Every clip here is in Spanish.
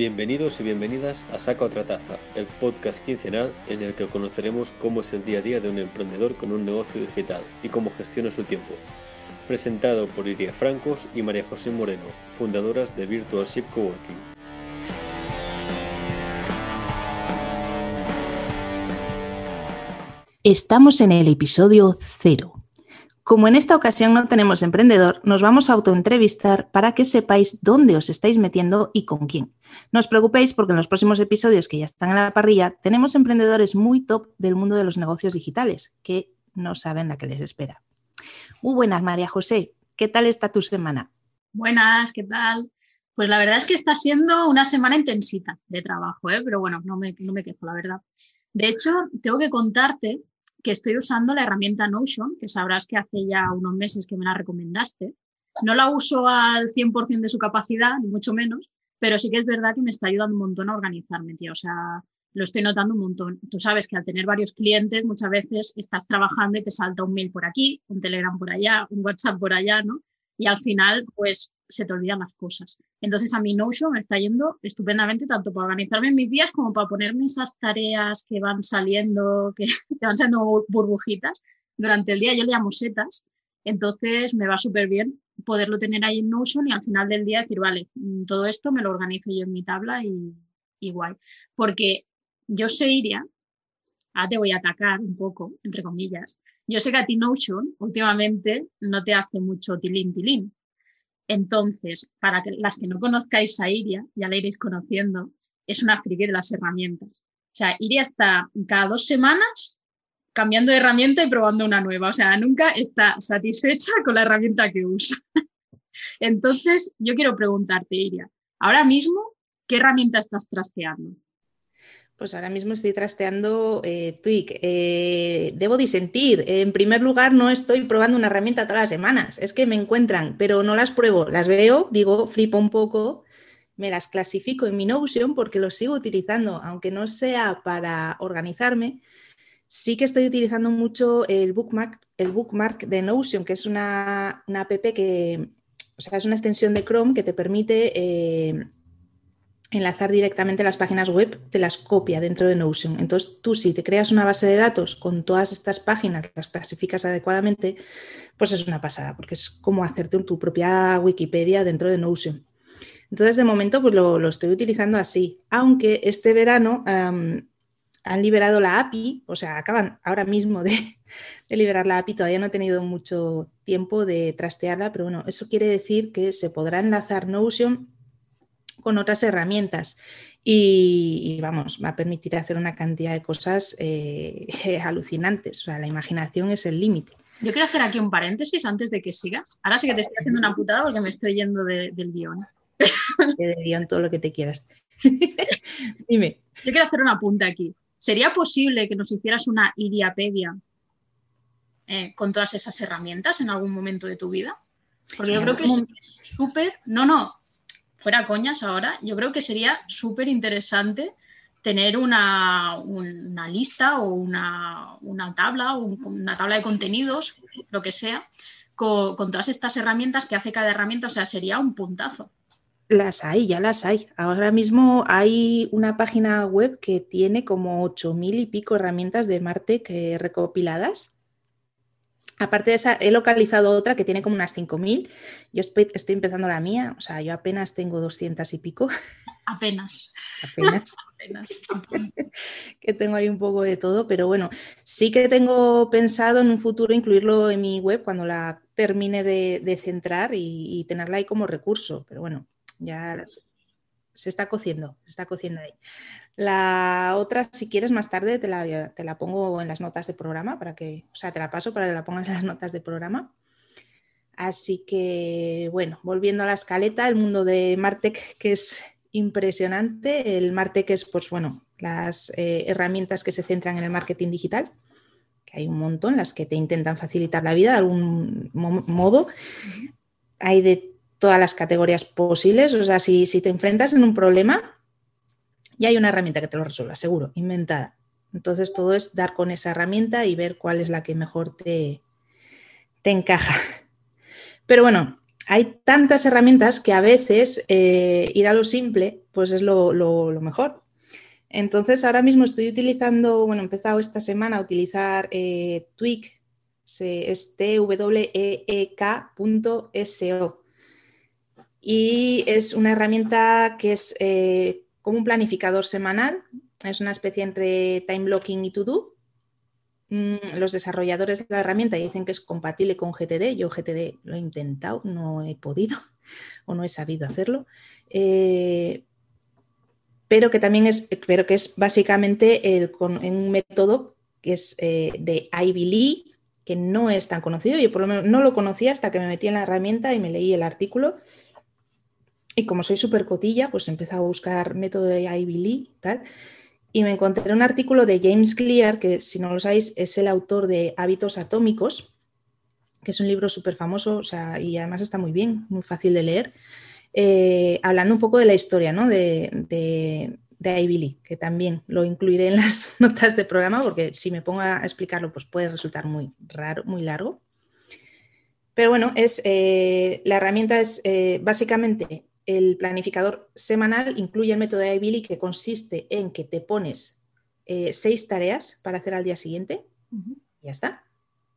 Bienvenidos y bienvenidas a Saca otra taza, el podcast quincenal en el que conoceremos cómo es el día a día de un emprendedor con un negocio digital y cómo gestiona su tiempo. Presentado por Iria Francos y María José Moreno, fundadoras de Virtual Ship Coworking. Estamos en el episodio cero. Como en esta ocasión no tenemos emprendedor, nos vamos a autoentrevistar para que sepáis dónde os estáis metiendo y con quién. No os preocupéis porque en los próximos episodios que ya están en la parrilla tenemos emprendedores muy top del mundo de los negocios digitales que no saben la que les espera. Muy buenas, María José. ¿Qué tal está tu semana? Buenas, ¿qué tal? Pues la verdad es que está siendo una semana intensita de trabajo, ¿eh? pero bueno, no me, no me quejo, la verdad. De hecho, tengo que contarte que estoy usando la herramienta Notion, que sabrás que hace ya unos meses que me la recomendaste. No la uso al 100% de su capacidad, ni mucho menos, pero sí que es verdad que me está ayudando un montón a organizarme, tío. O sea, lo estoy notando un montón. Tú sabes que al tener varios clientes, muchas veces estás trabajando y te salta un mail por aquí, un Telegram por allá, un WhatsApp por allá, ¿no? Y al final, pues se te olvidan las cosas. Entonces a mi Notion me está yendo estupendamente tanto para organizarme mis días como para ponerme esas tareas que van saliendo, que te van saliendo burbujitas durante el día. Yo le llamo setas. Entonces me va súper bien poderlo tener ahí en Notion y al final del día decir, vale, mm, todo esto me lo organizo yo en mi tabla y, y. Porque yo sé, Iria, ahora te voy a atacar un poco, entre comillas. Yo sé que a ti Notion últimamente no te hace mucho tilín tilín. Entonces, para que, las que no conozcáis a Iria, ya la iréis conociendo, es una friki de las herramientas. O sea, Iria está cada dos semanas cambiando de herramienta y probando una nueva. O sea, nunca está satisfecha con la herramienta que usa. Entonces, yo quiero preguntarte, Iria, ahora mismo, ¿qué herramienta estás trasteando? Pues ahora mismo estoy trasteando eh, Twig. Eh, debo disentir. En primer lugar, no estoy probando una herramienta todas las semanas. Es que me encuentran, pero no las pruebo. Las veo, digo, flipo un poco, me las clasifico en mi Notion porque los sigo utilizando, aunque no sea para organizarme. Sí que estoy utilizando mucho el bookmark, el bookmark de Notion, que es una, app que, o sea, es una extensión de Chrome que te permite eh, enlazar directamente las páginas web, te las copia dentro de Notion. Entonces, tú si te creas una base de datos con todas estas páginas, las clasificas adecuadamente, pues es una pasada, porque es como hacerte tu propia Wikipedia dentro de Notion. Entonces, de momento, pues lo, estoy utilizando así, aunque este verano han liberado la API, o sea, acaban ahora mismo de, de liberar la API, todavía no he tenido mucho tiempo de trastearla, pero bueno, eso quiere decir que se podrá enlazar Notion con otras herramientas. Y, vamos, va a permitir hacer una cantidad de cosas eh, alucinantes. O sea, la imaginación es el límite. Yo quiero hacer aquí un paréntesis antes de que sigas. Ahora sí que te estoy haciendo una putada porque me estoy yendo del guion. Del guion, todo lo que te quieras. Dime. Yo quiero hacer una punta aquí. ¿Sería posible que nos hicieras una Iriapedia eh, con todas esas herramientas en algún momento de tu vida? Porque yo creo que es súper. No, no, fuera coñas ahora, yo creo que sería súper interesante tener una, lista o una, tabla o una tabla de contenidos, lo que sea, con, todas estas herramientas que hace cada herramienta, o sea, sería un puntazo. Las hay, ya las hay. Ahora mismo hay una página web que tiene como 8.000 y pico herramientas de Marte que recopiladas Aparte de esa, he localizado otra que tiene como unas 5.000. Yo estoy, empezando la mía, o sea, yo apenas tengo 200 y pico. Apenas. apenas. que tengo ahí un poco de todo, pero bueno, sí que tengo pensado en un futuro incluirlo en mi web cuando la termine de, centrar y, y, tenerla ahí como recurso. Pero bueno, ya se está cociendo, se está cociendo ahí. La otra, si quieres más tarde, te la, te la pongo en las notas de programa para que, o sea, te la paso para que la pongas en las notas de programa. Así que, bueno, volviendo a la escaleta, el mundo de Martech, que es impresionante. El Martech es, pues bueno, las eh, herramientas que se centran en el marketing digital, que hay un montón, las que te intentan facilitar la vida de algún modo. Hay de todas las categorías posibles. O sea, si, si te enfrentas en un problema, ya hay una herramienta que te lo resuelva, seguro, inventada. Entonces todo es dar con esa herramienta y ver cuál es la que mejor te, te encaja. Pero bueno, hay tantas herramientas que a veces eh, ir a lo simple pues es lo, mejor. Entonces ahora mismo estoy utilizando, bueno, he empezado esta semana a utilizar eh, Tweak, es tweek.so y es una herramienta que es eh, como un planificador semanal, es una especie entre time blocking y to do Mm, los desarrolladores de la herramienta dicen que es compatible con GTD. Yo GTD lo he intentado, no he podido o no he sabido hacerlo. Eh, pero que también es, pero que es básicamente el, un método que es eh, de Ivy Lee, que no es tan conocido. Yo por lo menos no lo conocía hasta que me metí en la herramienta y me leí el artículo. Y como soy súper cotilla, pues empezado a buscar método de Ivy Lee, tal y me encontré un artículo de James Clear, que si no lo sabéis es el autor de Hábitos Atómicos, que es un libro súper famoso o sea, y además está muy bien, muy fácil de leer, eh, hablando un poco de la historia ¿no? de, de, de Ivy Lee, que también lo incluiré en las notas de programa porque si me pongo a explicarlo pues puede resultar muy raro, muy largo. Pero bueno, es, eh, la herramienta es eh, básicamente el planificador semanal incluye el método de Ivy que consiste en que te pones eh, seis tareas para hacer al día siguiente. Ya está.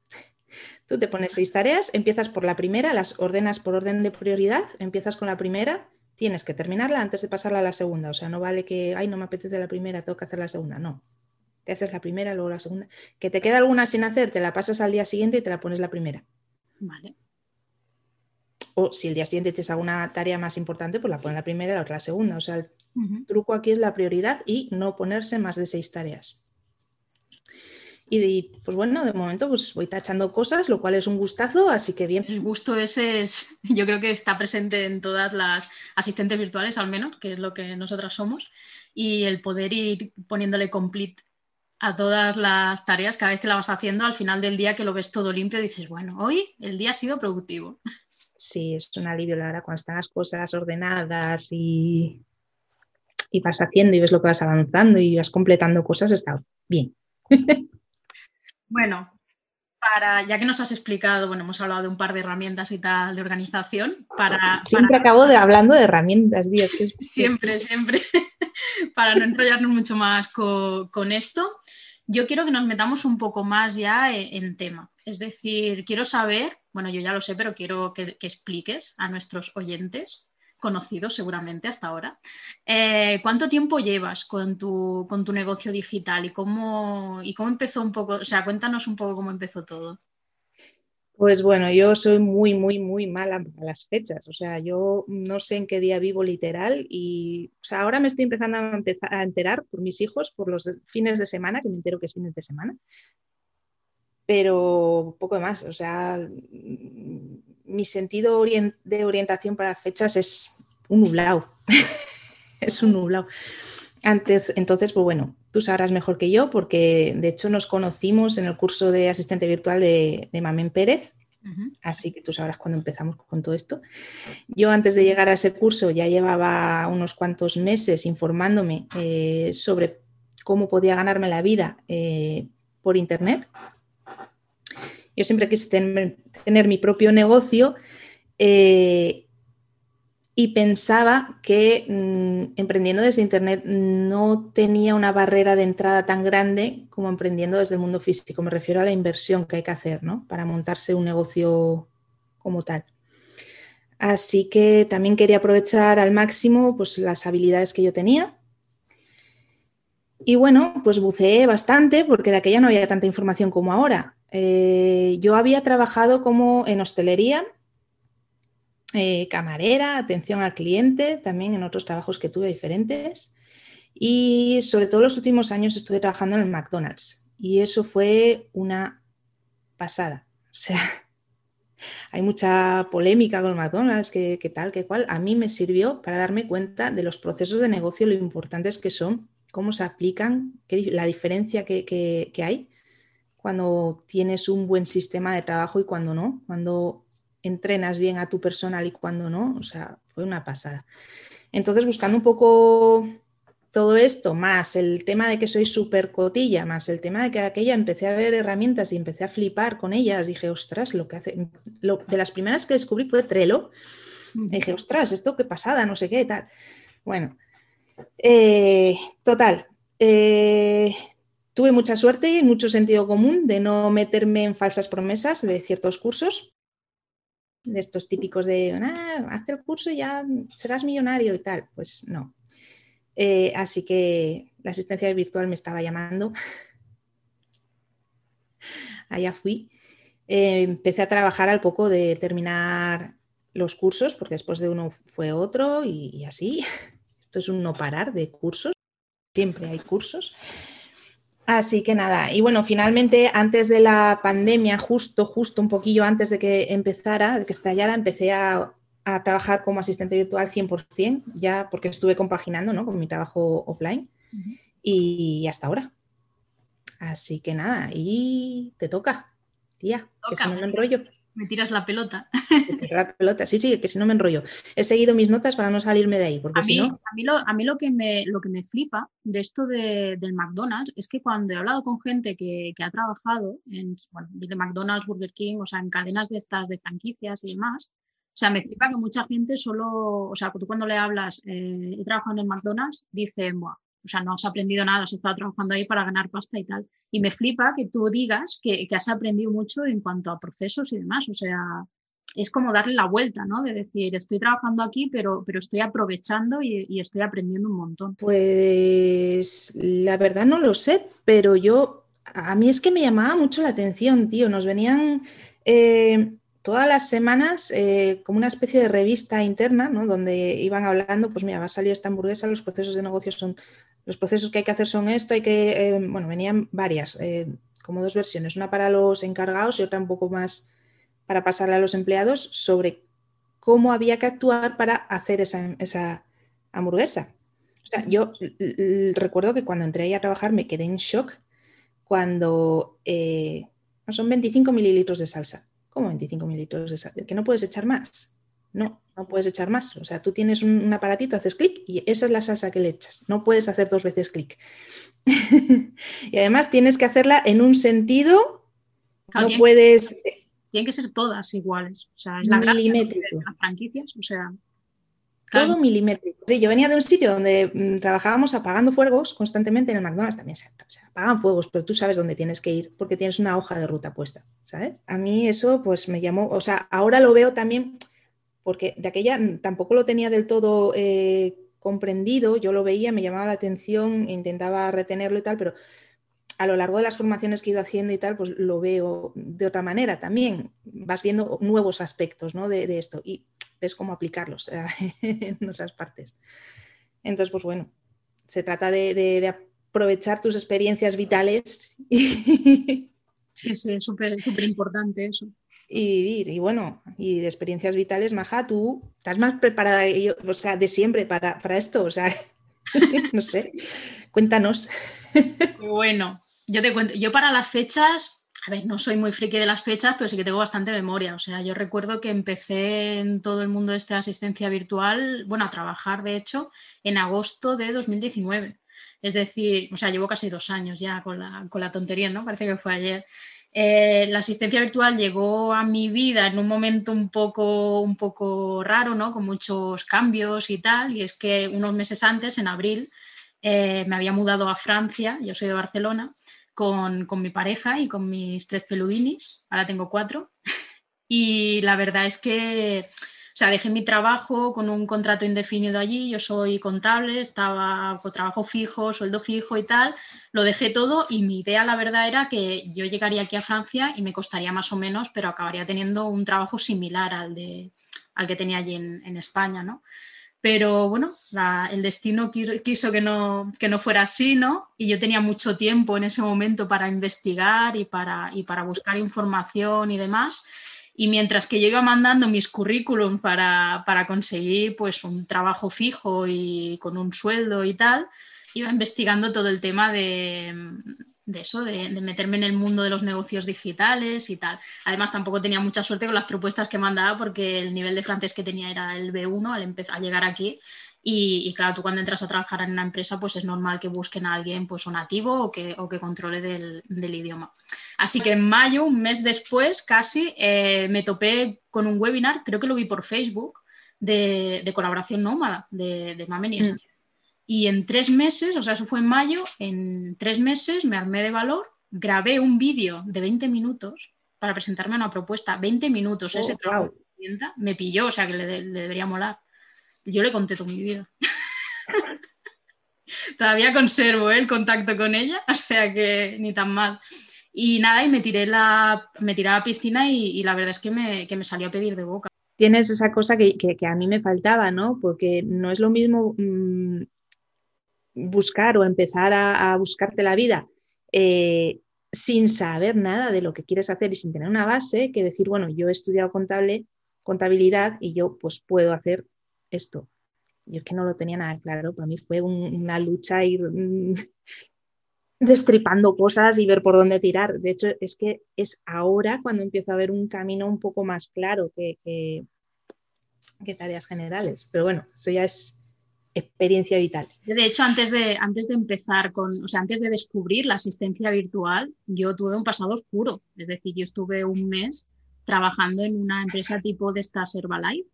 Tú te pones seis tareas, empiezas por la primera, las ordenas por orden de prioridad, empiezas con la primera, tienes que terminarla antes de pasarla a la segunda. O sea, no vale que, ay, no me apetece la primera, tengo que hacer la segunda. No. Te haces la primera, luego la segunda. Que te queda alguna sin hacer, te la pasas al día siguiente y te la pones la primera. Vale o si el día siguiente tienes alguna tarea más importante, pues la pones la primera y la otra la segunda. O sea, el truco aquí es la prioridad y no ponerse más de seis tareas. Y, pues bueno, de momento pues voy tachando cosas, lo cual es un gustazo, así que bien. El gusto ese es, yo creo que está presente en todas las asistentes virtuales al menos, que es lo que nosotras somos, y el poder ir poniéndole complete a todas las tareas cada vez que la vas haciendo, al final del día que lo ves todo limpio, dices, bueno, hoy el día ha sido productivo sí, es un alivio, la verdad, cuando están las cosas ordenadas y, y vas haciendo y ves lo que vas avanzando y vas completando cosas, está bien. Bueno, para, ya que nos has explicado, bueno, hemos hablado de un par de herramientas y tal de organización, para... Siempre acabo de, hablando de herramientas, Díaz. siempre, siempre. para no enrollarnos mucho más con, esto, yo quiero que nos metamos un poco más ya en tema. Es decir, quiero saber bueno, yo ya lo sé, pero quiero que, expliques a nuestros oyentes, conocidos seguramente hasta ahora, eh, ¿cuánto tiempo llevas con tu, con tu negocio digital y cómo, y cómo empezó un poco? O sea, cuéntanos un poco cómo empezó todo. Pues bueno, yo soy muy, muy, muy mala a las fechas. O sea, yo no sé en qué día vivo literal y o sea, ahora me estoy empezando a, empezar a enterar por mis hijos, por los fines de semana, que me entero que es fines de semana, pero poco más. O sea, mi sentido de orientación para fechas es un nublado. es un nublado. Antes, entonces, pues bueno, tú sabrás mejor que yo porque de hecho nos conocimos en el curso de asistente virtual de, de Mamen Pérez, así que tú sabrás cuándo empezamos con todo esto. Yo antes de llegar a ese curso ya llevaba unos cuantos meses informándome eh, sobre cómo podía ganarme la vida eh, por Internet, yo siempre quise tener, mi propio negocio eh, y pensaba que mm, emprendiendo desde Internet no tenía una barrera de entrada tan grande como emprendiendo desde el mundo físico. Me refiero a la inversión que hay que hacer para montarse un negocio como tal. Así que también quería aprovechar al máximo pues, las habilidades que yo tenía y bueno, pues buceé bastante porque de aquella no había tanta información como ahora. Eh, yo había trabajado como en hostelería, eh, camarera, atención al cliente, también en otros trabajos que tuve diferentes. Y sobre todo los últimos años estuve trabajando en el McDonald's. Y eso fue una pasada. O sea, hay mucha polémica con el McDonald's, que, tal, que cual. A mí me sirvió para darme cuenta de los procesos de negocio, lo importantes que son cómo se aplican, la diferencia que, hay cuando tienes un buen sistema de trabajo y cuando no, cuando entrenas bien a tu personal y cuando no, o sea, fue una pasada. Entonces, buscando un poco todo esto, más el tema de que soy súper cotilla, más el tema de que aquella empecé a ver herramientas y empecé a flipar con ellas, dije, ostras, lo que hace, lo, de las primeras que descubrí fue Trello. dije, ostras, esto qué pasada, no sé qué, tal. Bueno, eh, total. Eh, tuve mucha suerte y mucho sentido común de no meterme en falsas promesas de ciertos cursos, de estos típicos de, ah, haz el curso y ya serás millonario y tal. Pues no, eh, así que la asistencia virtual me estaba llamando. Allá fui. Eh, empecé a trabajar al poco de terminar los cursos, porque después de uno fue otro y, así. Esto es un no parar de cursos. Siempre hay cursos. Así que nada, y bueno, finalmente antes de la pandemia, justo, justo un poquillo antes de que empezara, de que estallara, empecé a a trabajar como asistente virtual 100%, ya porque estuve compaginando ¿no? con mi trabajo offline y hasta ahora. Así que nada, y te toca, tía, que si no me enrollo. Me tiras la pelota. la pelota, sí, sí, que si no me enrollo. He seguido mis notas para no salirme de ahí, porque a mí, a mí, lo, a mí lo, que me, lo que me flipa de esto de, del McDonald's es que cuando he hablado con gente que, que ha trabajado en, bueno, McDonald's, Burger King, o sea, en cadenas de estas de franquicias y demás, o sea, me flipa que mucha gente solo, o sea, tú cuando le hablas, eh, he trabajado en el McDonald's, dicen, Buah, o sea, no has aprendido nada, has estado trabajando ahí para ganar pasta y tal. Y me flipa que tú digas que, has aprendido mucho en cuanto a procesos y demás. O sea, es como darle la vuelta, ¿no? De decir, estoy trabajando aquí, pero, pero estoy aprovechando y, estoy aprendiendo un montón. Pues la verdad no lo sé, pero yo, a mí es que me llamaba mucho la atención, tío. Nos venían... Eh, todas las semanas eh, como una especie de revista interna, ¿no? donde iban hablando, pues mira, va a salir esta hamburguesa, los procesos de negocio son, los procesos que hay que hacer son esto, hay que, eh, bueno, venían varias, eh, como dos versiones, una para los encargados y otra un poco más para pasarle a los empleados sobre cómo había que actuar para hacer esa, esa hamburguesa. O sea, yo recuerdo que cuando entré ahí a trabajar me quedé en shock cuando son 25 mililitros de salsa ¿Cómo 25 mililitros de sal? ¿Que no puedes echar más? No, no puedes echar más. O sea, tú tienes un, aparatito, haces clic y esa es la salsa que le echas. No puedes hacer dos veces clic. y además tienes que hacerla en un sentido. no puedes. tienen que ser todas iguales. O sea, es la gracia de las franquicias. O sea. Todo milimétrico. Sí, yo venía de un sitio donde mm, trabajábamos apagando fuegos constantemente en el McDonald's también se, apagan fuegos, pero tú sabes dónde tienes que ir porque tienes una hoja de ruta puesta, ¿sabes? A mí eso pues me llamó, o sea, ahora lo veo también porque de aquella tampoco lo tenía del todo eh, comprendido, yo lo veía, me llamaba la atención, intentaba retenerlo y tal, pero a lo largo de las formaciones que he ido haciendo y tal, pues lo veo de otra manera también. Vas viendo nuevos aspectos ¿no? de, de esto. Y es cómo aplicarlos en otras partes. Entonces, pues bueno, se trata de, aprovechar tus experiencias vitales. Sí, sí, es súper importante eso. Y vivir, y bueno, y de experiencias vitales, Maja, tú estás más preparada, o sea, de siempre para, para esto, o sea, no sé, cuéntanos. Bueno, yo te cuento, yo para las fechas a ver, no soy muy friki de las fechas, pero sí que tengo bastante memoria. O sea, yo recuerdo que empecé en todo el mundo de esta asistencia virtual, bueno, a trabajar de hecho, en agosto de 2019. Es decir, o sea, llevo casi dos años ya con la, tontería, ¿no? Parece que fue ayer. Eh, la asistencia virtual llegó a mi vida en un momento un poco, un poco raro, ¿no? Con muchos cambios y tal. Y es que unos meses antes, en abril, eh, me había mudado a Francia, yo soy de Barcelona, con, mi pareja y con mis tres peludinis, ahora tengo cuatro. y la verdad es que, o sea, dejé mi trabajo con un contrato indefinido allí, yo soy contable, estaba con trabajo fijo, sueldo fijo y tal, lo dejé todo y mi idea, la verdad, era que yo llegaría aquí a Francia y me costaría más o menos, pero acabaría teniendo un trabajo similar al, de, al que tenía allí en, en España, ¿no? Pero bueno, el destino quiso que no, que no fuera así, ¿no? Y yo tenía mucho tiempo en ese momento para investigar y para, y para buscar información y demás. Y mientras que yo iba mandando mis currículum para, para conseguir pues un trabajo fijo y con un sueldo y tal, iba investigando todo el tema de, de eso, de, meterme en el mundo de los negocios digitales y tal. Además, tampoco tenía mucha suerte con las propuestas que mandaba porque el nivel de francés que tenía era el B1 al empezar a llegar aquí. Y, claro, tú cuando entras a trabajar en una empresa, pues es normal que busquen a alguien pues, o nativo o que, o que controle del, idioma. Así que en mayo, un mes después, casi, eh, me topé con un webinar, creo que lo vi por Facebook, de, colaboración nómada de, de Mamen y mm. Y en tres meses, o sea, eso fue en mayo, en tres meses me armé de valor, grabé un vídeo de 20 minutos para presentarme una propuesta. 20 minutos, ese oh, trabajo me pilló, o sea, que le, debería molar. Yo le conté toda mi vida. Todavía conservo ¿eh? el contacto con ella, o sea que ni tan mal. Y nada, y me tiré, la, me tiré a la piscina y, la verdad es que me, que me, salió a pedir de boca. Tienes esa cosa que, que, a mí me faltaba, ¿no? Porque no es lo mismo mm, buscar o empezar a, buscarte la vida eh, sin saber nada de lo que quieres hacer y sin tener una base, que decir, bueno, yo he estudiado contable, contabilidad y yo pues puedo hacer esto. Yo es que no lo tenía nada claro, para mí fue una lucha ir mm, destripando cosas y ver por dónde tirar. De hecho, es que es ahora cuando empiezo a ver un camino un poco más claro que, que tareas generales. Pero bueno, eso ya es experiencia vital. De hecho, antes de, antes de empezar con, o sea, antes de descubrir la asistencia virtual, yo tuve un pasado oscuro. Es decir, yo estuve un mes trabajando en una empresa tipo de estas Herbalife.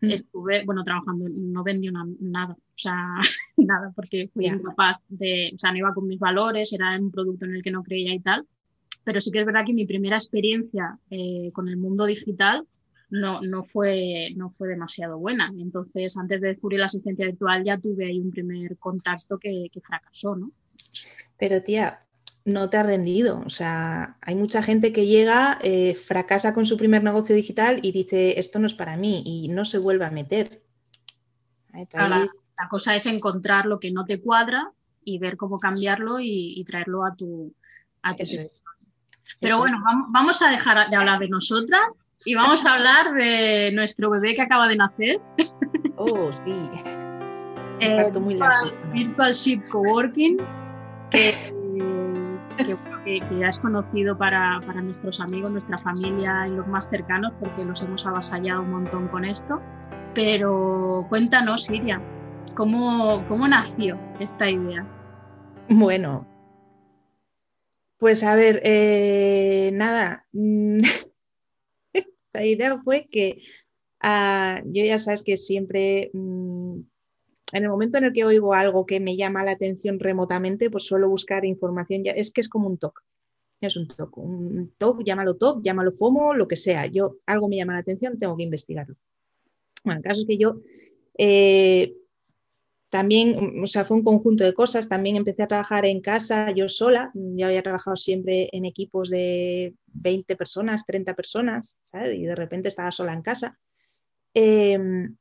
Mm. Estuve, bueno, trabajando, no vendí nada, o sea, nada, porque fui incapaz de, o sea, no iba con mis valores, era un producto en el que no creía y tal. Pero sí que es verdad que mi primera experiencia eh, con el mundo digital no, no, fue, no fue demasiado buena. Entonces, antes de descubrir la asistencia virtual, ya tuve ahí un primer contacto que, fracasó, ¿no? Pero tía, no te ha rendido. O sea, hay mucha gente que llega, eh, fracasa con su primer negocio digital y dice, esto no es para mí y no se vuelve a meter. la, cosa es encontrar lo que no te cuadra y ver cómo cambiarlo y, traerlo a tu... A Pero bueno, vamos a dejar de hablar de nosotras y vamos a hablar de nuestro bebé que acaba de nacer. Oh, sí. Eh, virtual, virtual, Ship Coworking, que, que, ya es conocido para, para, nuestros amigos, nuestra familia y los más cercanos, porque los hemos avasallado un montón con esto. Pero cuéntanos, Siria, ¿cómo, cómo nació esta idea? Bueno, pues a ver, eh, nada. La idea fue que ah, yo ya sabes que siempre, mm, en el momento en el que oigo algo que me llama la atención remotamente, pues suelo buscar información. Ya, es que es como un TOC. Es un TOC. Un TOC, llámalo TOC, llámalo FOMO, lo que sea. Yo algo me llama la atención, tengo que investigarlo. Bueno, el caso es que yo eh, también, o sea, fue un conjunto de cosas. También empecé a trabajar en casa yo sola. Yo había trabajado siempre en equipos de 20 personas, 30 personas, ¿sabes? Y de repente estaba sola en casa. Em,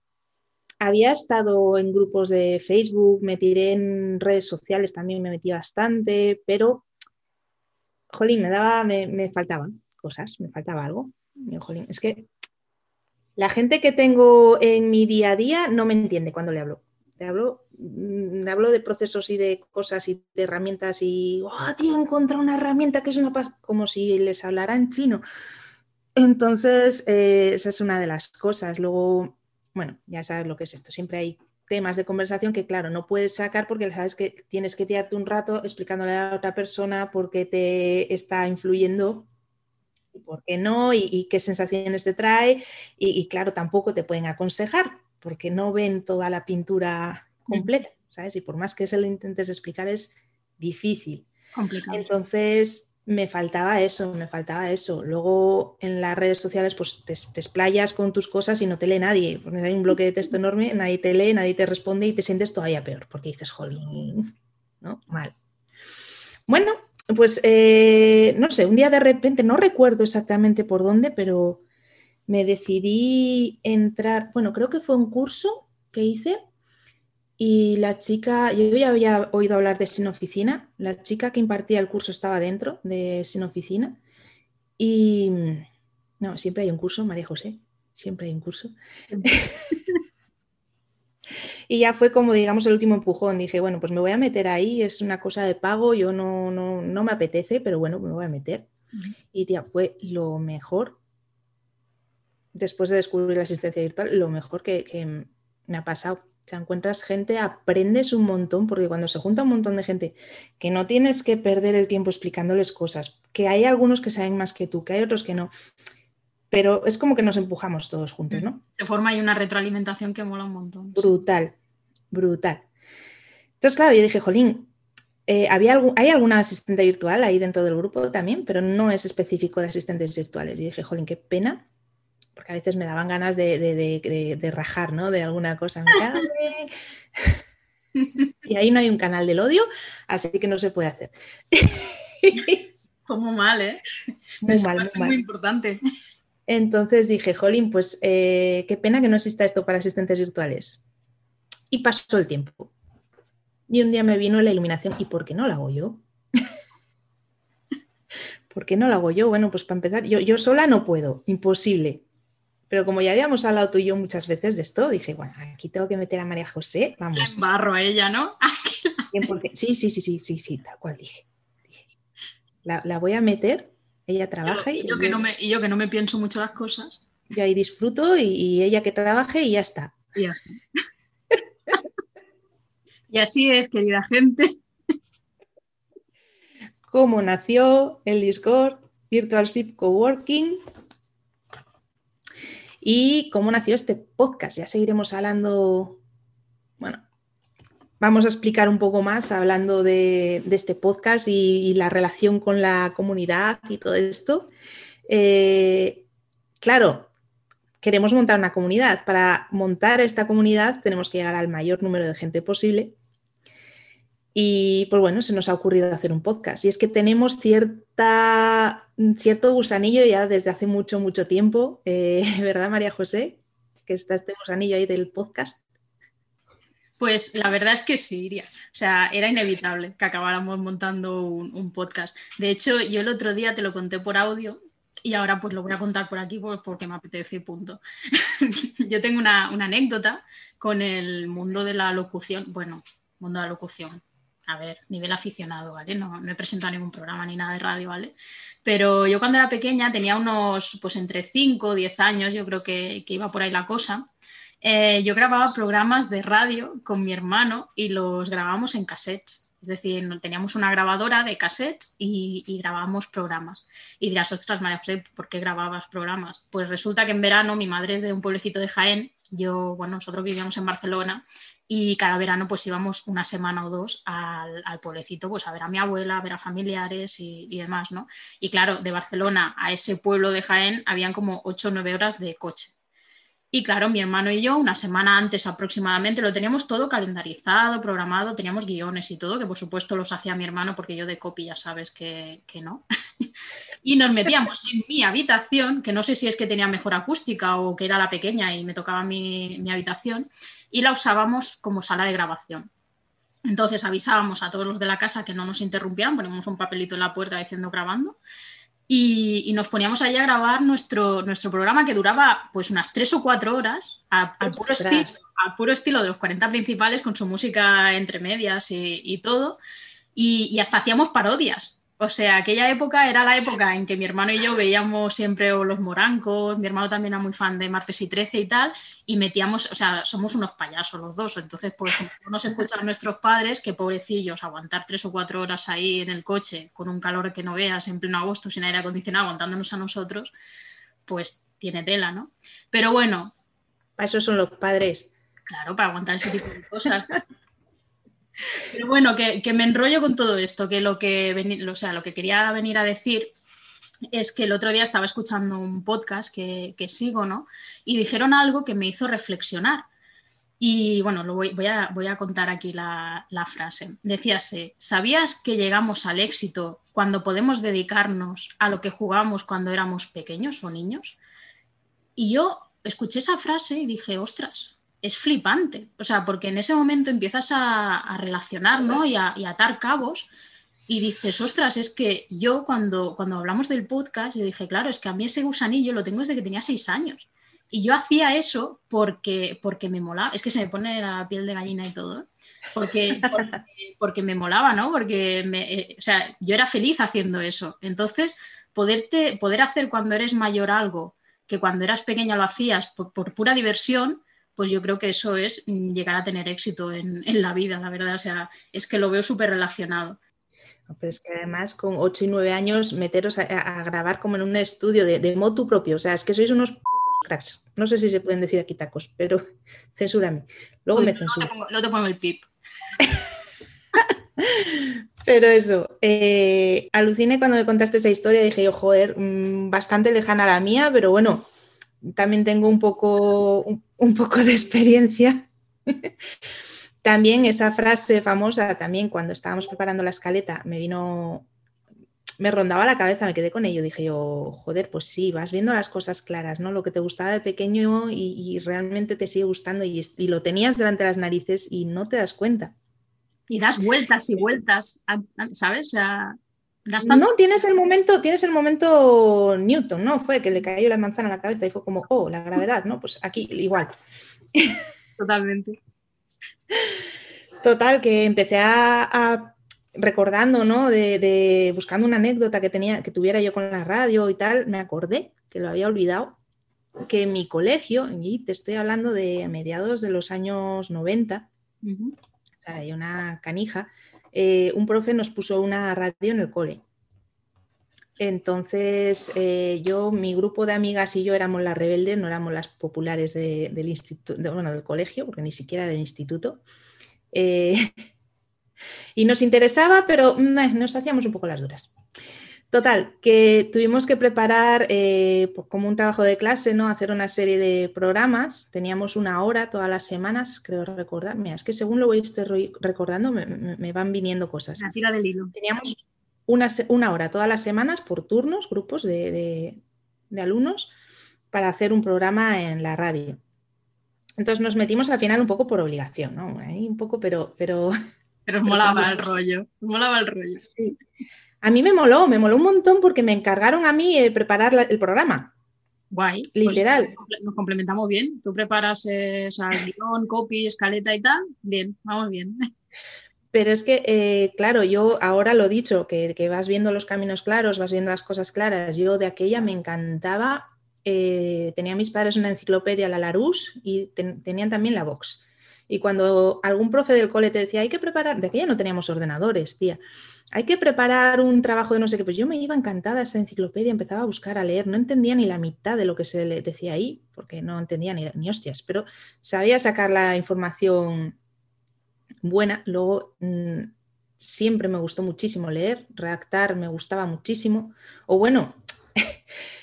había estado en grupos de Facebook, me tiré en redes sociales, también me metí bastante, pero, jolín, me daba, me, me faltaban cosas, me faltaba algo. Jolín, es que la gente que tengo en mi día a día no me entiende cuando le hablo te hablo, mm, hablo de procesos y de cosas y de herramientas y, oh, tío, he encontrado una herramienta que es una como si les hablara en chino. Entonces, eh, esa es una de las cosas. Luego, bueno, ya sabes lo que es esto. Siempre hay temas de conversación que, claro, no puedes sacar porque sabes que tienes que tirarte un rato explicándole a otra persona por qué te está influyendo y por qué no, y, qué sensaciones te trae. y, claro, tampoco te pueden aconsejar porque no ven toda la pintura completa, ¿sabes? Y por más que se lo intentes explicar es difícil. Entonces me faltaba eso, me faltaba eso. Luego en las redes sociales pues te, explayas con tus cosas y no te lee nadie. Pones hay un bloque de texto enorme, nadie te lee, nadie te responde y te sientes todavía peor porque dices, jolín, ¿no? Mal. Bueno, pues eh, no sé, un día de repente, no recuerdo exactamente por dónde, pero me decidí entrar, bueno, creo que fue un curso que hice y la chica, yo ya había oído hablar de Sin Oficina, la chica que impartía el curso estaba dentro de Sin Oficina y no, siempre hay un curso, María José, siempre hay un curso. Y ya fue como, digamos, el último empujón. Dije, bueno, pues me voy a meter ahí, es una cosa de pago, yo no, no, no me apetece, pero bueno, me voy a meter. Y tía, fue lo mejor, después de descubrir la asistencia virtual, lo mejor que, que me ha pasado. O sea, encuentras gente, aprendes un montón, porque cuando se junta un montón de gente, que no tienes que perder el tiempo explicándoles cosas, que hay algunos que saben más que tú, que hay otros que no, pero es como que nos empujamos todos juntos, ¿no? Se forma ahí una retroalimentación que mola un montón. Brutal, brutal. Entonces, claro, yo dije, Jolín, eh, ¿había algún, ¿hay alguna asistente virtual ahí dentro del grupo también? Pero no es específico de asistentes virtuales. Y dije, Jolín, qué pena porque a veces me daban ganas de, rajar, ¿no? De alguna cosa. y ahí no hay un canal del odio, así que no se puede hacer. Como mal, ¿eh? Muy mal, muy, muy importante. Entonces dije, Jolín, pues eh, qué pena que no exista esto para asistentes virtuales. Y pasó el tiempo. Y un día me vino la iluminación, ¿y por qué no la hago yo? ¿Por qué no la hago yo? Bueno, pues para empezar, yo, yo sola no puedo, imposible. Pero como ya habíamos hablado tú y yo muchas veces de esto, dije, bueno, aquí tengo que meter a María José, vamos. La embarro a ella, ¿no? sí, sí, sí, sí, sí, sí, tal cual dije. La, voy a meter, ella trabaja y, yo, que no me, y yo que no me pienso mucho las cosas. Y ahí disfruto y, ella que trabaje y ya está. Y, y así es, querida gente. ¿Cómo nació el Discord Virtual Ship Coworking? Y cómo nació este podcast. Ya seguiremos hablando, bueno, vamos a explicar un poco más hablando de, este podcast y, la relación con la comunidad y todo esto. Eh, claro, queremos montar una comunidad. Para montar esta comunidad tenemos que llegar al mayor número de gente posible y pues bueno, se nos ha ocurrido hacer un podcast. Y es que tenemos cierta, cierto gusanillo ya desde hace mucho, mucho tiempo, eh, ¿verdad, María José? Que está este gusanillo ahí del podcast. Pues la verdad es que sí, iría. O sea, era inevitable que acabáramos montando un, podcast. De hecho, yo el otro día te lo conté por audio y ahora pues lo voy a contar por aquí porque me apetece punto. yo tengo una anécdota con el mundo de la locución, bueno, mundo de la locución, a ver, nivel aficionado, ¿vale? No, he presentado ningún programa ni nada de radio, ¿vale? Pero yo cuando era pequeña tenía unos, pues entre 5 o 10 años, yo creo que, iba por ahí la cosa. Eh, yo grababa programas de radio con mi hermano y los grabábamos en cassettes. Es decir, teníamos una grabadora de cassettes y, y grabábamos programas. Y dirás, ostras, María José, ¿por qué grababas programas? Pues resulta que en verano mi madre es de un pueblecito de Jaén, yo, bueno, nosotros vivíamos en Barcelona y cada verano pues íbamos una semana o dos al, pueblecito pues a ver a mi abuela, a ver a familiares y, demás, ¿no? Y claro, de Barcelona a ese pueblo de Jaén habían como 8 o 9 horas de coche. Y claro, mi hermano y yo, una semana antes aproximadamente, lo teníamos todo calendarizado, programado, teníamos guiones y todo, que por supuesto los hacía mi hermano porque yo de copy ya sabes que, no. y nos metíamos en mi habitación, que no sé si es que tenía mejor acústica o que era la pequeña y me tocaba mi, mi habitación, y la usábamos como sala de grabación. Entonces avisábamos a todos los de la casa que no nos interrumpieran, poníamos un papelito en la puerta diciendo grabando y, nos poníamos allí a grabar nuestro, nuestro programa que duraba pues unas tres o cuatro horas al, puro, estilo, puro, estilo, de los 40 principales con su música entre medias y, todo y, hasta hacíamos parodias. O sea, aquella época era la época en que mi hermano y yo veíamos siempre los morancos, mi hermano también era muy fan de Martes y Trece y tal, y metíamos, o sea, somos unos payasos los dos, entonces pues nos escuchan nuestros padres, que pobrecillos, aguantar tres o cuatro horas ahí en el coche con un calor que no veas en pleno agosto sin aire acondicionado, aguantándonos a nosotros, pues tiene tela, ¿no? Pero bueno. Para eso son los padres. Claro, para aguantar ese tipo de cosas. Pero bueno, que, me enrollo con todo esto, que lo que, sea, lo que quería venir a decir es que el otro día estaba escuchando un podcast que, sigo, ¿no? Y dijeron algo que me hizo reflexionar. Y bueno, lo voy, a, voy, a, contar aquí la, la frase. Decíase, ¿sabías que llegamos al éxito cuando podemos dedicarnos a lo que jugamos cuando éramos pequeños o niños? Y yo escuché esa frase y dije, ostras, es flipante, o sea, porque en ese momento empiezas a, relacionar ¿no? y, a, atar cabos y dices, ostras, es que yo cuando, cuando hablamos del podcast, yo dije, claro, es que a mí ese gusanillo lo tengo desde que tenía seis años. Y yo hacía eso porque, porque me molaba. Es que se me pone la piel de gallina y todo. ¿eh? Porque, porque, me molaba, ¿no? Porque me, eh, o sea, yo era feliz haciendo eso. Entonces, poderte, poder hacer cuando eres mayor algo que cuando eras pequeña lo hacías por, pura diversión, pues yo creo que eso es mm, llegar a tener éxito en, en la vida, la verdad. O sea, es que lo veo súper relacionado. Pero es que además con 8 y 9 años meteros a, grabar como en un estudio de, de motu propio, o sea, es que sois unos cracks. No sé si se pueden decir aquí tacos, pero censúrame. Luego me censuro. No te, pongo, el pip. pero eso, eh, aluciné cuando me contaste esa historia, dije yo, joder, mm, bastante lejana la mía, pero bueno, también tengo un poco, un poco de experiencia. También esa frase famosa, también cuando estábamos preparando la escaleta, me vino, me rondaba la cabeza, me quedé con ello. Dije yo, joder, pues sí, vas viendo las cosas claras, ¿no? Lo que te gustaba de pequeño y, realmente te sigue gustando y, lo tenías delante de las narices y no te das cuenta. Y das vueltas y vueltas, ¿sabes? No, tienes el momento, tienes el momento Newton, ¿no? Fue que le cayó la manzana a la cabeza y fue como, oh, la gravedad, ¿no? Pues aquí igual. Totalmente. Total, que empecé a, recordando, ¿no? De, buscando una anécdota que tenía, que tuviera yo con la radio y tal, me acordé que lo había olvidado, que en mi colegio, y te estoy hablando de mediados de los años 90, hay una canija, eh, un profe nos puso una radio en el cole. Entonces, eh, yo, mi grupo de amigas y yo éramos las rebeldes, no éramos las populares del, instituto, bueno, del colegio, porque ni siquiera del instituto. Eh, y nos interesaba, pero mm, nos hacíamos un poco las duras. Total, que tuvimos que preparar eh, como un trabajo de clase, ¿no? Hacer una serie de programas. Teníamos una hora todas las semanas, creo recordar. Mira, es que según lo voy recordando, me, van viniendo cosas. La tira del hilo. Teníamos una, hora todas las semanas por turnos, grupos de, alumnos, para hacer un programa en la radio. Entonces nos metimos al final un poco por obligación, ¿no? un poco, pero... Pero, pero molaba el rollo, molaba el rollo. Sí. A mí me moló, me moló un montón porque me encargaron a mí eh, preparar el programa. Guay. Pues Literal. nos complementamos bien. Tú preparas eh, guion, copy, escaleta y tal. Bien, vamos bien. Pero es que, eh, claro, yo ahora lo he dicho, que, vas viendo los caminos claros, vas viendo las cosas claras. Yo de aquella me encantaba. Eh, tenía mis padres una enciclopedia, la Larousse, y tenían también la Vox. Y cuando algún profe del cole te decía, hay que preparar, de aquella no teníamos ordenadores, tía, hay que preparar un trabajo de no sé qué, pues yo me iba encantada esa enciclopedia, empezaba a buscar, a leer, no entendía ni la mitad de lo que se le decía ahí, porque no entendía ni, ni hostias, pero sabía sacar la información buena. Luego, mm, siempre me gustó muchísimo leer, redactar me gustaba muchísimo. O bueno,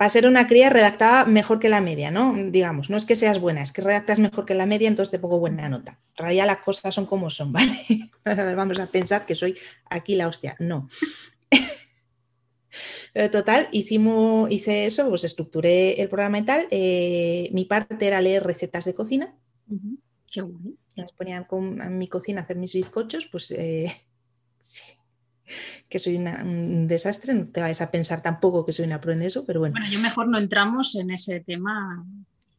para ser una cría redactaba mejor que la media, ¿no? Digamos, no es que seas buena, es que redactas mejor que la media, entonces te pongo buena nota. En realidad las cosas son como son, ¿vale? Vamos a pensar que soy aquí la hostia. No. Pero total, hicimos, hice eso, pues estructuré el programa y tal. Eh, mi parte era leer recetas de cocina. Qué bueno nos ponían en mi cocina a hacer mis bizcochos, pues eh, sí, que soy un desastre, no te vayas a pensar tampoco que soy una pro en eso, pero bueno. Bueno, yo mejor no entramos en ese tema.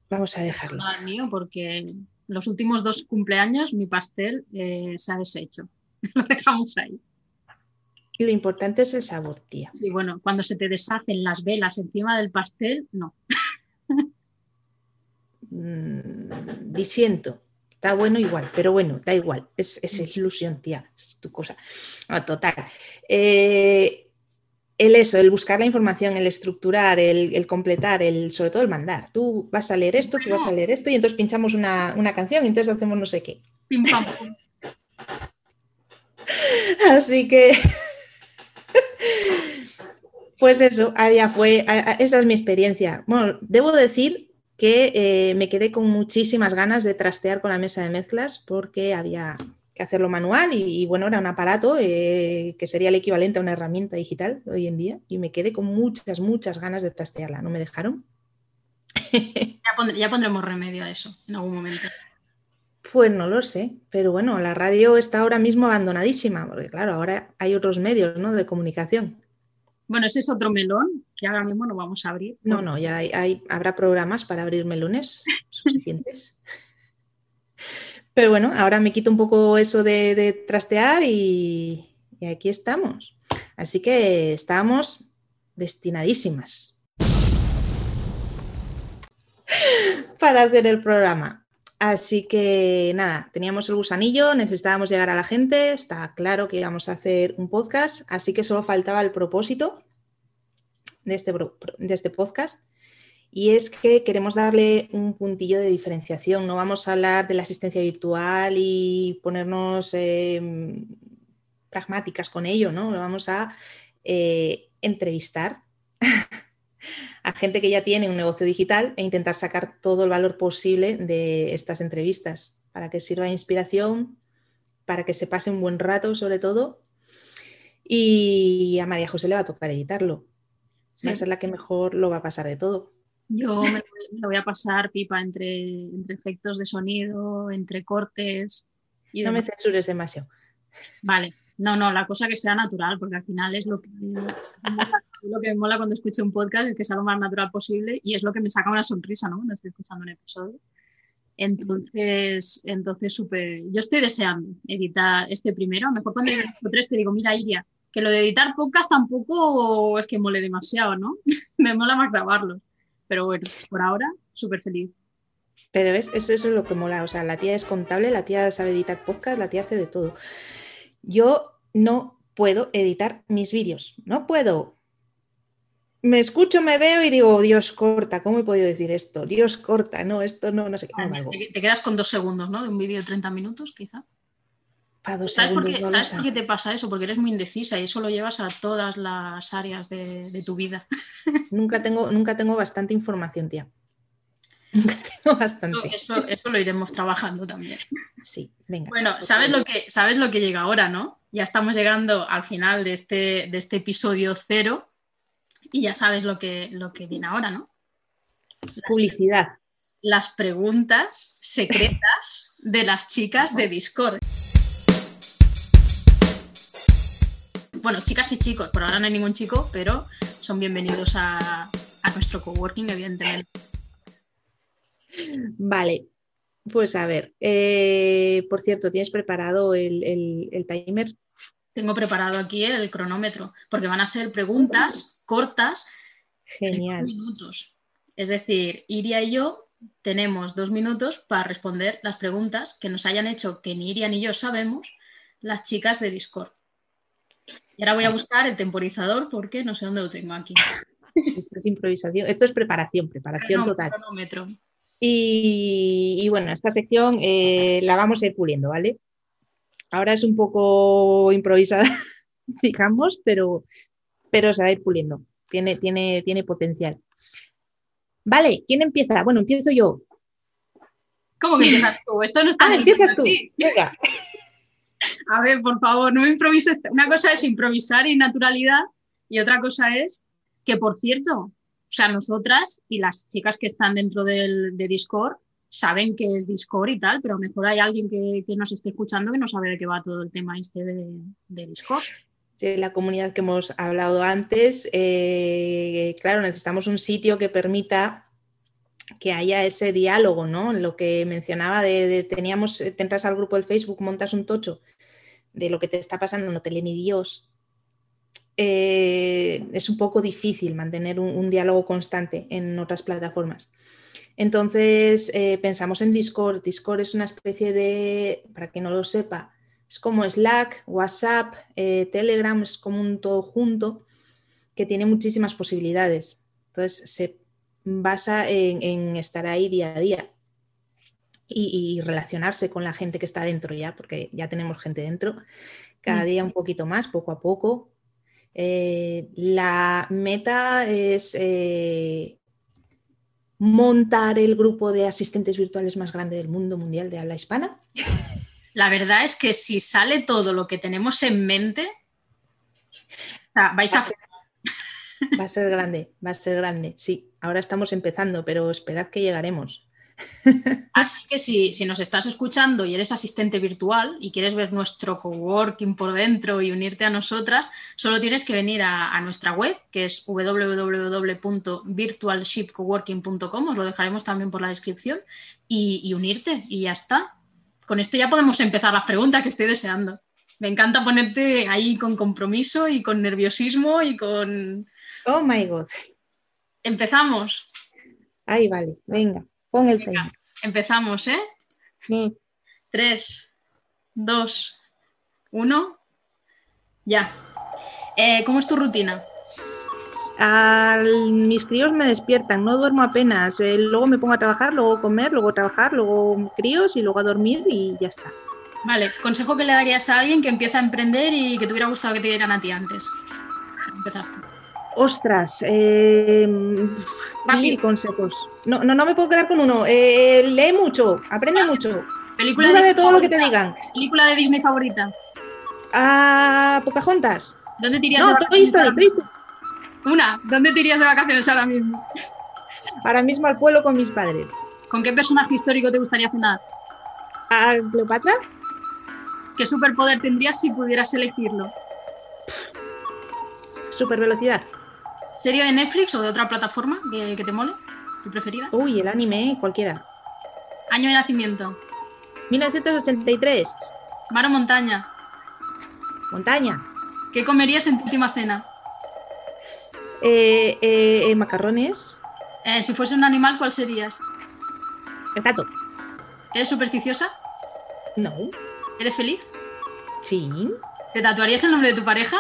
Vamos a dejarlo. mío, porque los últimos dos cumpleaños mi pastel eh, se ha deshecho. Lo dejamos ahí. Y lo importante es el sabor, tía. Sí, bueno, cuando se te deshacen las velas encima del pastel, no. Mm, disiento. Está bueno igual, pero bueno, da igual, es, es ilusión, tía, es tu cosa. Ah, total. Eh, el eso, el buscar la información, el estructurar, el, completar, el, sobre todo el mandar. Tú vas a leer esto, tú vas a leer esto y entonces pinchamos una, canción y entonces hacemos no sé qué. Así que, pues eso, allá fue, esa es mi experiencia. Bueno, debo decir que eh, me quedé con muchísimas ganas de trastear con la mesa de mezclas porque había que hacerlo manual y, bueno, era un aparato eh, que sería el equivalente a una herramienta digital hoy en día y me quedé con muchas, muchas ganas de trastearla. ¿No me dejaron? ya, pondremos remedio a eso en algún momento. Pues no lo sé, pero bueno, la radio está ahora mismo abandonadísima, porque claro, ahora hay otros medios ¿no? de comunicación. Bueno, ese es otro melón que ahora mismo no vamos a abrir. No, no, ya hay, habrá programas para abrir melones suficientes. Pero bueno, ahora me quito un poco eso de, trastear y, y aquí estamos. Así que estamos destinadísimas para hacer el programa. Así que nada, teníamos el gusanillo, necesitábamos llegar a la gente, está claro que íbamos a hacer un podcast, así que solo faltaba el propósito de este, de este podcast y es que queremos darle un puntillo de diferenciación. No vamos a hablar de la asistencia virtual y ponernos em, pragmáticas con ello, ¿no? Vamos a eh, entrevistar a gente que ya tiene un negocio digital e intentar sacar todo el valor posible de estas entrevistas para que sirva de inspiración, para que se pase un buen rato sobre todo. Y a María José le va a tocar editarlo. Va a ser la que mejor lo va a pasar de todo. Yo me, lo voy a pasar pipa entre, entre efectos de sonido, entre cortes. Y no me censures demasiado. Vale, no, no, la cosa que sea natural, porque al final es lo que, lo que me mola cuando escucho un podcast, es que sea lo más natural posible y es lo que me saca una sonrisa, ¿no? Cuando estoy escuchando un episodio. Entonces, entonces súper. Yo estoy deseando editar este primero. A lo mejor cuando llegue tres te digo, mira, Iria, que lo de editar podcast tampoco es que mole demasiado, ¿no? me mola más grabarlo. Pero bueno, por ahora, súper feliz. Pero ves, eso, eso es lo que mola. O sea, la tía es contable, la tía sabe editar podcast, la tía hace de todo. Yo no puedo editar mis vídeos. No puedo me escucho, me veo y digo, Dios corta, ¿cómo he podido decir esto? Dios corta, no, esto no, no sé qué. te, quedas con dos segundos, ¿no? De un vídeo de 30 minutos, quizá. ¿Sabes, segundos, por qué, ¿Sabes por qué te pasa eso? Porque eres muy indecisa y eso lo llevas a todas las áreas de, tu vida. Nunca tengo, nunca tengo bastante información, tía. Tengo bastante. Eso, eso, lo iremos trabajando también. Sí, venga. Bueno, ¿sabes lo, que, sabes lo que llega ahora, no? Ya estamos llegando al final de este, de este episodio cero y ya sabes lo que, lo que viene ahora, ¿no? Publicidad. Las preguntas secretas de las chicas de Discord. Bueno, chicas y chicos, por ahora no hay ningún chico, pero son bienvenidos a, nuestro coworking, evidentemente. Vale, pues a ver, eh, por cierto, ¿tienes preparado el, el, timer? Tengo preparado aquí el cronómetro, porque van a ser preguntas cortas. Genial. minutos. Es decir, Iria y yo tenemos dos minutos para responder las preguntas que nos hayan hecho, que ni Iria ni yo sabemos, las chicas de Discord. Y ahora voy a buscar el temporizador porque no sé dónde lo tengo aquí. Esto es improvisación, esto es preparación, preparación total. Y, bueno, esta sección eh, la vamos a ir puliendo, ¿vale? Ahora es un poco improvisada, digamos, pero pero se va a ir puliendo. Tiene, tiene, tiene potencial. Vale, ¿quién empieza? Bueno, empiezo yo. ¿Cómo que empiezas tú? Esto no está ah, empiezas tú. Venga. A ver, por favor, no improvises. Una cosa es improvisar y naturalidad y otra cosa es que, por cierto, o sea, nosotras y las chicas que están dentro del, de Discord saben que es Discord y tal, pero mejor hay alguien que, nos esté escuchando que no sabe de qué va todo el tema este de, de Discord la comunidad que hemos hablado antes, eh, claro, necesitamos un sitio que permita que haya ese diálogo, ¿no? Lo que mencionaba de, teníamos, te entras al grupo del Facebook, montas un tocho de lo que te está pasando, no te lee ni Dios. Eh, es un poco difícil mantener un, diálogo constante en otras plataformas. Entonces eh, pensamos en Discord. Discord es una especie de, para quien no lo sepa, es como Slack, WhatsApp, eh, Telegram, es como un todo junto que tiene muchísimas posibilidades. Entonces se basa en, estar ahí día a día y, relacionarse con la gente que está dentro ya, porque ya tenemos gente dentro, cada día un poquito más, poco a poco. Eh, la meta es eh, montar el grupo de asistentes virtuales más grande del mundo mundial de habla hispana. La verdad es que si sale todo lo que tenemos en mente, vais a... Va a ser grande, va a ser grande. Sí, ahora estamos empezando, pero esperad que llegaremos. Así que si, si, nos estás escuchando y eres asistente virtual y quieres ver nuestro coworking por dentro y unirte a nosotras, solo tienes que venir a, a nuestra web, que es www.virtualshipcoworking.com, os lo dejaremos también por la descripción, y, y unirte y ya está. Con esto ya podemos empezar las preguntas que estoy deseando. Me encanta ponerte ahí con compromiso y con nerviosismo y con... Oh, my God. Empezamos. Ahí vale, venga. Pon el Venga, empezamos, ¿eh? Sí. Tres, dos, uno, ya. Eh, ¿Cómo es tu rutina? Al, mis críos me despiertan, no duermo apenas. Eh, luego me pongo a trabajar, luego comer, luego trabajar, luego críos y luego a dormir y ya está. Vale, consejo que le darías a alguien que empieza a emprender y que te hubiera gustado que te dieran a ti antes. Empezaste. Ostras, eh, mil consejos. No, no, no me puedo quedar con uno. Eh, lee mucho, aprende mucho. Película Duda de Disney todo lo que te favorita. digan. Película de Disney favorita. Ah, Pocahontas. ¿Dónde te irías No, de Toy vacaciones Toy Story. mismo? Una, ¿dónde te irías de vacaciones ahora mismo? Ahora mismo al pueblo con mis padres. ¿Con qué personaje histórico te gustaría cenar? ¿A Cleopatra? ¿Qué superpoder tendrías si pudieras elegirlo? Super velocidad. ¿Serie de Netflix o de otra plataforma que, que te mole? ¿Tu preferida? Uy, el anime, cualquiera. Año de nacimiento. 1983. Mar o montaña. Montaña. ¿Qué comerías en tu última cena? Eh, eh, eh, macarrones. Eh, si fuese un animal, ¿cuál serías? El gato. ¿Eres supersticiosa? No. ¿Eres feliz? Sí. ¿Te tatuarías el nombre de tu pareja?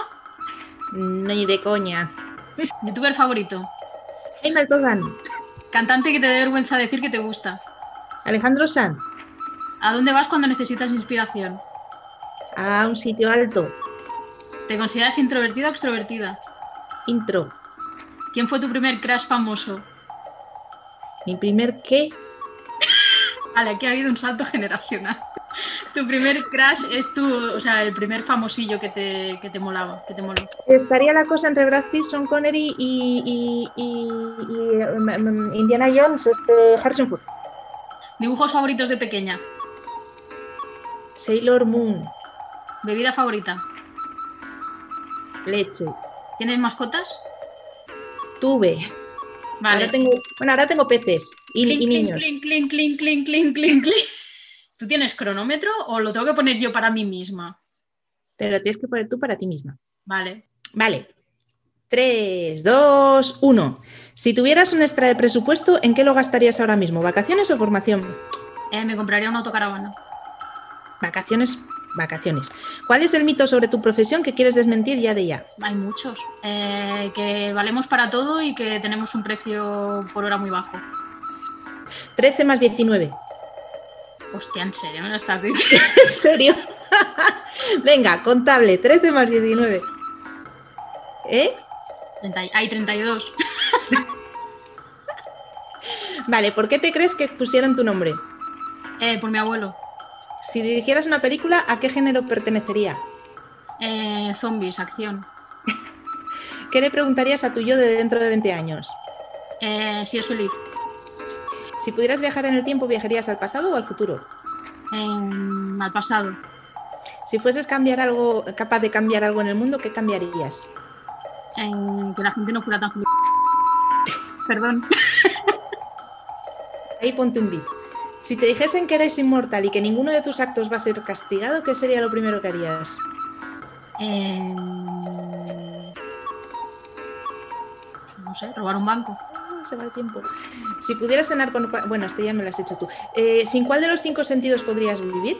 Ni de coña. ¿Youtuber favorito? Jaime Altodan. ¿Cantante que te dé vergüenza decir que te gusta? Alejandro Sanz. ¿A dónde vas cuando necesitas inspiración? A un sitio alto. ¿Te consideras introvertida o extrovertida? Intro. ¿Quién fue tu primer crush famoso? Mi primer qué. Vale, aquí ha habido un salto generacional. Tu primer crush es tu, o sea, el primer famosillo que te, que te molaba, que te moló. Estaría la cosa entre Brad Pitt, Sean Connery y, y- y- y, em, Indiana Jones, este, Harrison Ford. Dibujos favoritos de pequeña. Sailor Moon. Bebida favorita. Leche. ¿Tienes mascotas? Tuve. Vale. Ahora tengo, bueno, ahora tengo peces y, Clink, y niños. clink, clink, clink, clink, clink, clink, clink. ¿Tú tienes cronómetro o lo tengo que poner yo para mí misma? Te lo tienes que poner tú para ti misma. Vale. Vale. 3, 2, 1. Si tuvieras un extra de presupuesto, ¿en qué lo gastarías ahora mismo? ¿Vacaciones o formación? Eh, me compraría una autocaravana. Vacaciones, vacaciones. ¿Cuál es el mito sobre tu profesión que quieres desmentir ya de ya? Hay muchos. Eh, que valemos para todo y que tenemos un precio por hora muy bajo. 13 más 19. Hostia, ¿en serio me lo estás diciendo? ¿En serio? Venga, contable, 13 más 19. ¿Eh? 30 Hay 32. Vale, ¿por qué te crees que pusieron tu nombre? Eh, por mi abuelo. Si dirigieras una película, ¿a qué género pertenecería? Eh, zombies, acción. ¿Qué le preguntarías a tu yo de dentro de 20 años? Eh, si es feliz. Si pudieras viajar en el tiempo, ¿viajarías al pasado o al futuro? Eh, al pasado. Si fueses cambiar algo, capaz de cambiar algo en el mundo, ¿qué cambiarías? Que la gente no fuera tan. Perdón. Ahí ponte un bip. Si te dijesen que eres inmortal y que ninguno de tus actos va a ser castigado, ¿qué sería lo primero que harías? Eh, no sé, robar un banco. Ah, Se va el tiempo. Si pudieras cenar con... Bueno, este ya me lo has hecho tú. Eh, ¿Sin cuál de los cinco sentidos podrías vivir?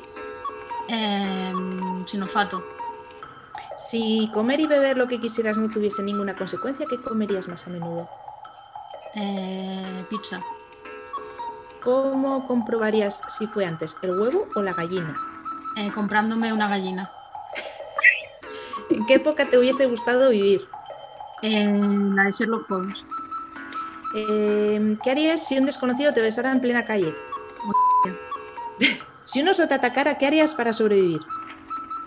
Eh, sin olfato. Si comer y beber lo que quisieras no tuviese ninguna consecuencia, ¿qué comerías más a menudo? Eh, pizza. ¿Cómo comprobarías si fue antes, el huevo o la gallina? Eh, comprándome una gallina. ¿En qué época te hubiese gustado vivir? Eh, la de Sherlock Holmes. Eh, ¿Qué harías si un desconocido te besara en plena calle? si un oso te atacara, ¿qué harías para sobrevivir?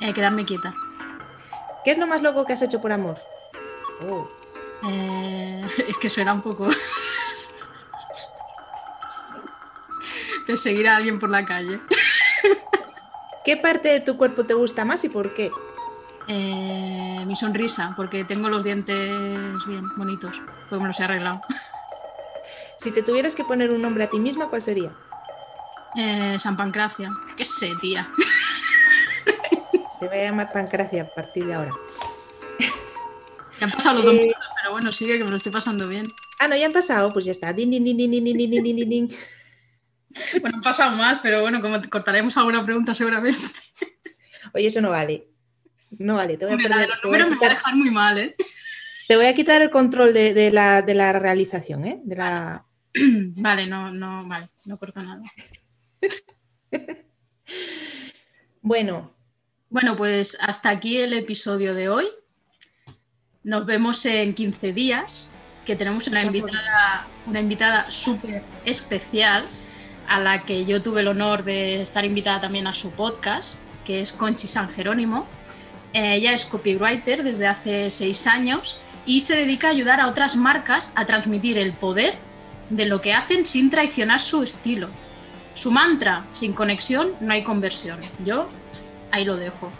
Eh, quedarme quieta. ¿Qué es lo más loco que has hecho por amor? Oh. Eh, es que suena un poco. De seguir a alguien por la calle. ¿Qué parte de tu cuerpo te gusta más y por qué? Eh, mi sonrisa, porque tengo los dientes bien bonitos, porque me los he arreglado. Si te tuvieras que poner un nombre a ti misma, ¿cuál sería? Eh, San Pancracia. ¿Qué sé, tía? Se va a llamar Pancracia a partir de ahora. Ya han pasado los dos Eh, minutos, pero bueno, sigue que me lo estoy pasando bien. Ah, no, ya han pasado, pues ya está. Din, din, din, Bueno, han pasado más, pero bueno, como te cortaremos alguna pregunta seguramente. Oye, eso no vale. No vale, te voy a, de perder- los te voy a números me va a quitar, dejar muy mal, ¿eh? te voy a quitar el control de, de la, de la realización, ¿eh? De la... Vale, no, no, vale, no corto nada. Bueno, Bueno, pues hasta aquí el episodio de hoy. Nos vemos en 15 días, que tenemos una invitada, una invitada súper especial, a la que yo tuve el honor de estar invitada también a su podcast, que es Conchi San Jerónimo. Eh, ella es copywriter desde hace seis años y se dedica a ayudar a otras marcas a transmitir el poder de lo que hacen sin traicionar su estilo. Su mantra, sin conexión no hay conversión. Yo ahí lo dejo.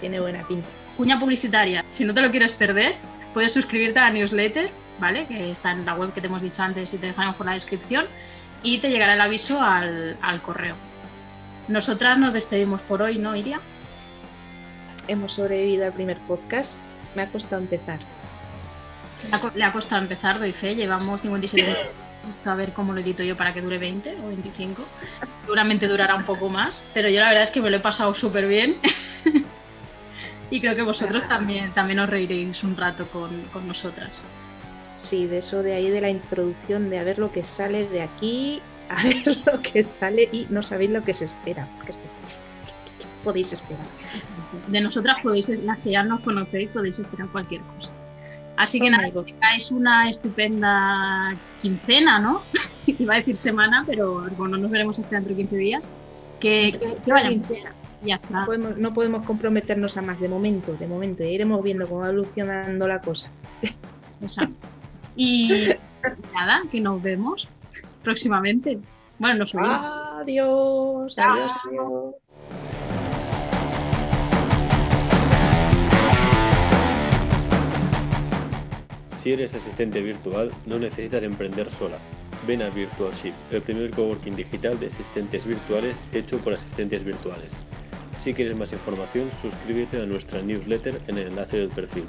tiene buena pinta. Cuña publicitaria. Si no te lo quieres perder, puedes suscribirte a la newsletter, ¿vale? Que está en la web que te hemos dicho antes y te dejamos por la descripción. Y te llegará el aviso al, al correo. Nosotras nos despedimos por hoy, ¿no, Iria? Hemos sobrevivido al primer podcast. Me ha costado empezar. Le ha, costado empezar, doy fe. Llevamos 57 minutos. A ver cómo lo edito yo para que dure 20 o 25. Seguramente durará un poco más, pero yo la verdad es que me lo he pasado súper bien. y creo que vosotros también, también os reiréis un rato con, con nosotras. Sí, de eso de ahí de la introducción, de a ver lo que sale de aquí, a ver lo que sale y no sabéis lo que se espera. porque es que- ¿qué podéis esperar? de nosotras podéis, las que ya nos conocéis, podéis esperar cualquier cosa. Así que nada, tengáis una estupenda quincena, ¿no? Iba a decir semana, pero bueno, nos veremos hasta dentro de 15 días. Que, que, que y ya está. No podemos, no podemos comprometernos a más de momento, de momento. Ya iremos viendo cómo va evolucionando la cosa. Exacto. Y nada, que nos vemos próximamente. Bueno, nos oímos. Adiós, adiós. Si eres asistente virtual, no necesitas emprender sola. Ven a Virtualship, el primer coworking digital de asistentes virtuales hecho por asistentes virtuales. Si quieres más información, suscríbete a nuestra newsletter en el enlace del perfil.